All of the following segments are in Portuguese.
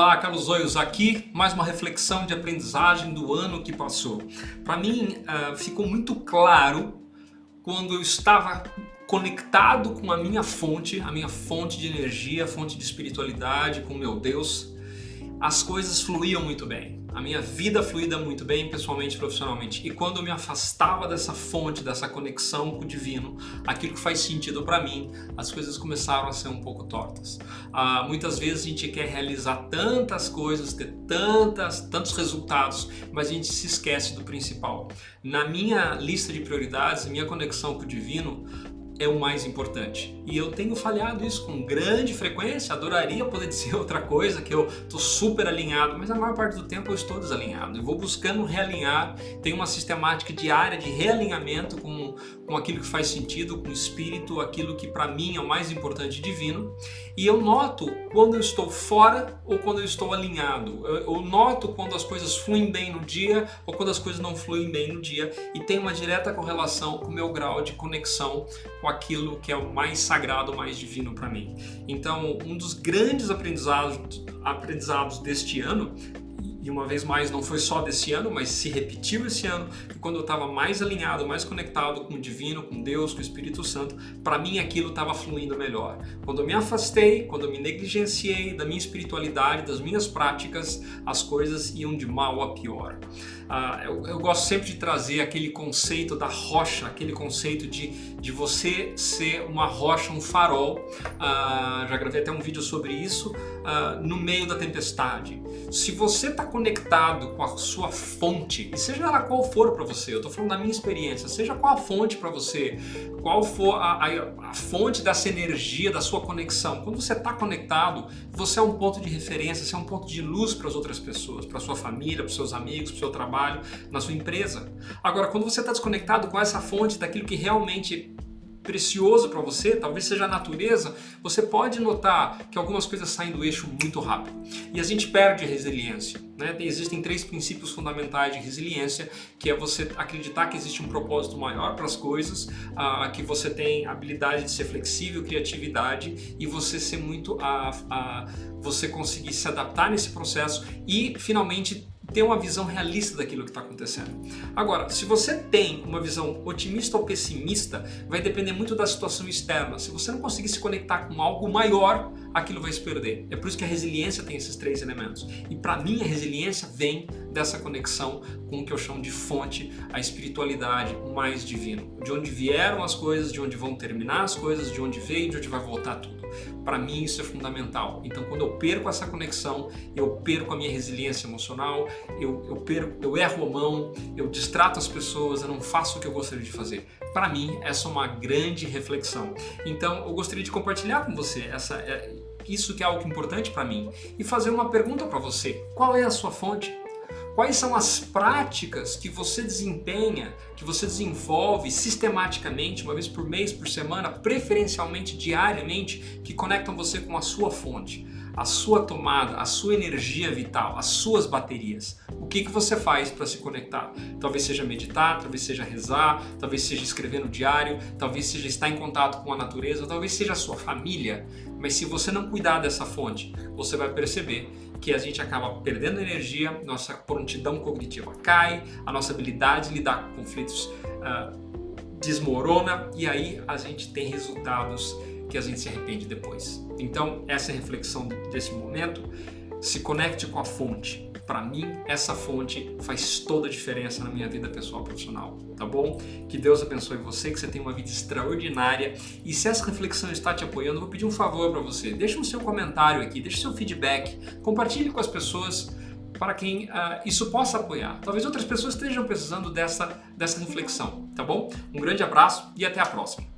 Olá, Carlos Oios aqui, mais uma reflexão de aprendizagem do ano que passou. Para mim, uh, ficou muito claro quando eu estava conectado com a minha fonte, a minha fonte de energia, fonte de espiritualidade, com meu Deus, as coisas fluíam muito bem a minha vida fluída muito bem, pessoalmente e profissionalmente. E quando eu me afastava dessa fonte, dessa conexão com o divino, aquilo que faz sentido para mim, as coisas começaram a ser um pouco tortas. Ah, muitas vezes a gente quer realizar tantas coisas, ter tantas, tantos resultados, mas a gente se esquece do principal. Na minha lista de prioridades, minha conexão com o divino, é o mais importante. E eu tenho falhado isso com grande frequência. Adoraria poder dizer outra coisa, que eu estou super alinhado, mas a maior parte do tempo eu estou desalinhado. Eu vou buscando realinhar, tenho uma sistemática diária de realinhamento com, com aquilo que faz sentido, com o espírito, aquilo que para mim é o mais importante divino. E eu noto quando eu estou fora ou quando eu estou alinhado. Eu, noto quando as coisas fluem bem no dia ou quando as coisas não fluem bem no dia. E tem uma direta correlação com o meu grau de conexão com com aquilo que é o mais sagrado, o mais divino para mim. Então, um dos grandes aprendizados, aprendizados deste ano e uma vez mais não foi só desse ano, mas se repetiu esse ano, que quando eu estava mais alinhado, mais conectado com o divino, com Deus, com o Espírito Santo, para mim aquilo estava fluindo melhor. Quando eu me afastei, quando eu me negligenciei da minha espiritualidade, das minhas práticas, as coisas iam de mal a pior. Uh, eu, eu, gosto sempre de trazer aquele conceito da rocha, aquele conceito de, de você ser uma rocha, um farol. Uh, já gravei até um vídeo sobre isso uh, no meio da tempestade. Se você está conectado com a sua fonte, e seja ela qual for para você, eu estou falando da minha experiência, seja qual a fonte para você, qual for a, a, a, fonte dessa energia, da sua conexão, quando você está conectado, você é um ponto de referência, você é um ponto de luz para as outras pessoas, para sua família, para seus amigos, para seu trabalho, na sua empresa. Agora, quando você está desconectado com essa fonte daquilo que realmente precioso para você, talvez seja a natureza, você pode notar que algumas coisas saem do eixo muito rápido. E a gente perde resiliência. Né? Existem três princípios fundamentais de resiliência, que é você acreditar que existe um propósito maior para as coisas, uh, que você tem habilidade de ser flexível, criatividade e você ser muito, uh, uh, você conseguir se adaptar nesse processo e finalmente ter uma visão realista daquilo que está acontecendo. Agora, se você tem uma visão otimista ou pessimista, vai depender muito da situação externa. Se você não conseguir se conectar com algo maior, aquilo vai se perder. É por isso que a resiliência tem esses três elementos. E para mim, a resiliência vem dessa conexão com o que eu chamo de fonte, a espiritualidade, mais divino. De onde vieram as coisas, de onde vão terminar as coisas, de onde veio, de onde vai voltar tudo. Para mim isso é fundamental. Então quando eu perco essa conexão, eu perco a minha resiliência emocional, eu, eu, perco, eu erro a mão, eu distrato as pessoas, eu não faço o que eu gostaria de fazer. Para mim essa é uma grande reflexão. Então eu gostaria de compartilhar com você essa é, isso que é algo importante para mim e fazer uma pergunta para você. Qual é a sua fonte? Quais são as práticas que você desempenha, que você desenvolve sistematicamente, uma vez por mês, por semana, preferencialmente diariamente, que conectam você com a sua fonte, a sua tomada, a sua energia vital, as suas baterias? O que, que você faz para se conectar? Talvez seja meditar, talvez seja rezar, talvez seja escrever no diário, talvez seja estar em contato com a natureza, talvez seja a sua família. Mas se você não cuidar dessa fonte, você vai perceber que a gente acaba perdendo energia, nossa prontidão cognitiva cai, a nossa habilidade de lidar com conflitos uh, desmorona e aí a gente tem resultados que a gente se arrepende depois. Então, essa é reflexão desse momento. Se conecte com a fonte para mim, essa fonte faz toda a diferença na minha vida pessoal e profissional, tá bom? Que Deus abençoe você, que você tenha uma vida extraordinária. E se essa reflexão está te apoiando, vou pedir um favor para você. Deixa o seu comentário aqui, deixa o seu feedback, compartilhe com as pessoas para quem uh, isso possa apoiar. Talvez outras pessoas estejam precisando dessa, dessa reflexão, tá bom? Um grande abraço e até a próxima.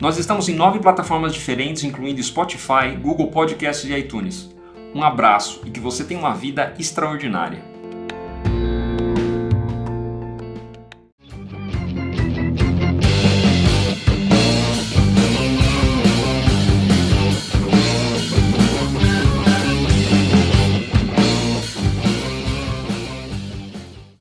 Nós estamos em nove plataformas diferentes, incluindo Spotify, Google Podcasts e iTunes. Um abraço e que você tenha uma vida extraordinária.